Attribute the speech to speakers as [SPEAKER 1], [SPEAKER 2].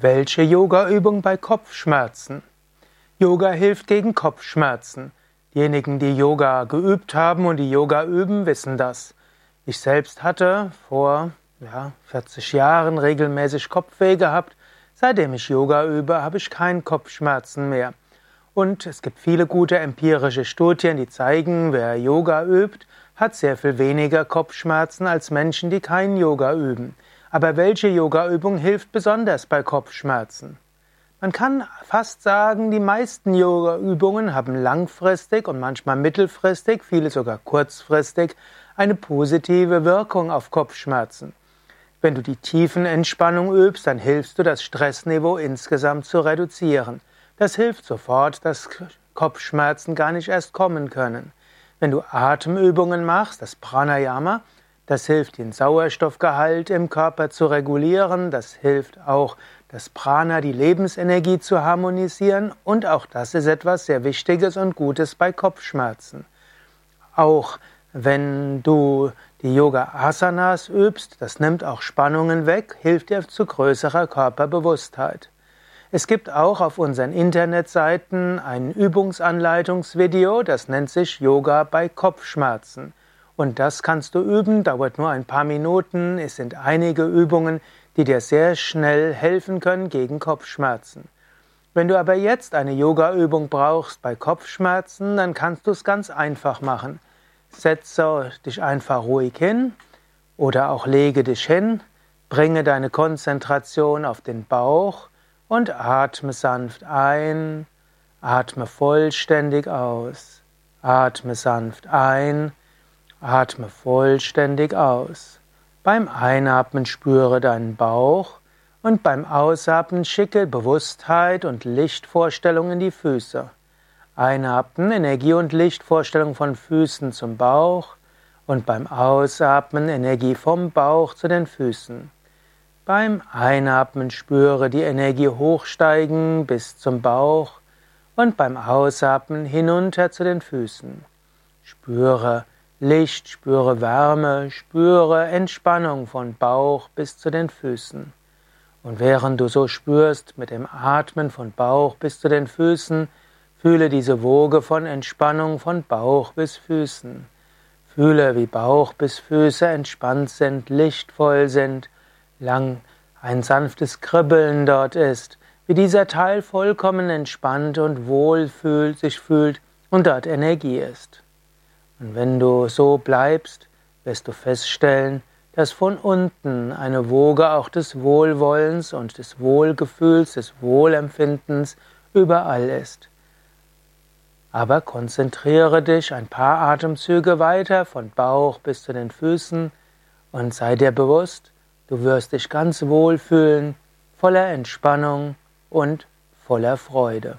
[SPEAKER 1] Welche Yogaübung bei Kopfschmerzen? Yoga hilft gegen Kopfschmerzen. Diejenigen, die Yoga geübt haben und die Yoga üben, wissen das. Ich selbst hatte vor ja, 40 Jahren regelmäßig Kopfweh gehabt. Seitdem ich Yoga übe, habe ich keine Kopfschmerzen mehr. Und es gibt viele gute empirische Studien, die zeigen, wer Yoga übt, hat sehr viel weniger Kopfschmerzen als Menschen, die kein Yoga üben. Aber welche Yogaübung hilft besonders bei Kopfschmerzen? Man kann fast sagen, die meisten Yogaübungen haben langfristig und manchmal mittelfristig, viele sogar kurzfristig, eine positive Wirkung auf Kopfschmerzen. Wenn du die Tiefenentspannung übst, dann hilfst du, das Stressniveau insgesamt zu reduzieren. Das hilft sofort, dass Kopfschmerzen gar nicht erst kommen können. Wenn du Atemübungen machst, das Pranayama, das hilft, den Sauerstoffgehalt im Körper zu regulieren. Das hilft auch, das Prana, die Lebensenergie zu harmonisieren. Und auch das ist etwas sehr Wichtiges und Gutes bei Kopfschmerzen. Auch wenn du die Yoga Asanas übst, das nimmt auch Spannungen weg, hilft dir zu größerer Körperbewusstheit. Es gibt auch auf unseren Internetseiten ein Übungsanleitungsvideo, das nennt sich Yoga bei Kopfschmerzen. Und das kannst du üben, dauert nur ein paar Minuten. Es sind einige Übungen, die dir sehr schnell helfen können gegen Kopfschmerzen. Wenn du aber jetzt eine Yoga-Übung brauchst bei Kopfschmerzen, dann kannst du es ganz einfach machen. Setze dich einfach ruhig hin oder auch lege dich hin, bringe deine Konzentration auf den Bauch und atme sanft ein, atme vollständig aus, atme sanft ein, Atme vollständig aus. Beim Einatmen spüre deinen Bauch und beim Ausatmen schicke Bewusstheit und Lichtvorstellung in die Füße. Einatmen Energie und Lichtvorstellung von Füßen zum Bauch und beim Ausatmen Energie vom Bauch zu den Füßen. Beim Einatmen spüre die Energie hochsteigen bis zum Bauch und beim Ausatmen hinunter zu den Füßen. Spüre Licht, spüre Wärme, spüre Entspannung von Bauch bis zu den Füßen. Und während du so spürst mit dem Atmen von Bauch bis zu den Füßen, fühle diese Woge von Entspannung von Bauch bis Füßen. Fühle, wie Bauch bis Füße entspannt sind, lichtvoll sind, lang ein sanftes Kribbeln dort ist, wie dieser Teil vollkommen entspannt und wohl fühlt, sich fühlt und dort Energie ist. Und wenn du so bleibst, wirst du feststellen, dass von unten eine Woge auch des Wohlwollens und des Wohlgefühls, des Wohlempfindens überall ist. Aber konzentriere dich ein paar Atemzüge weiter von Bauch bis zu den Füßen und sei dir bewusst, du wirst dich ganz wohl fühlen, voller Entspannung und voller Freude.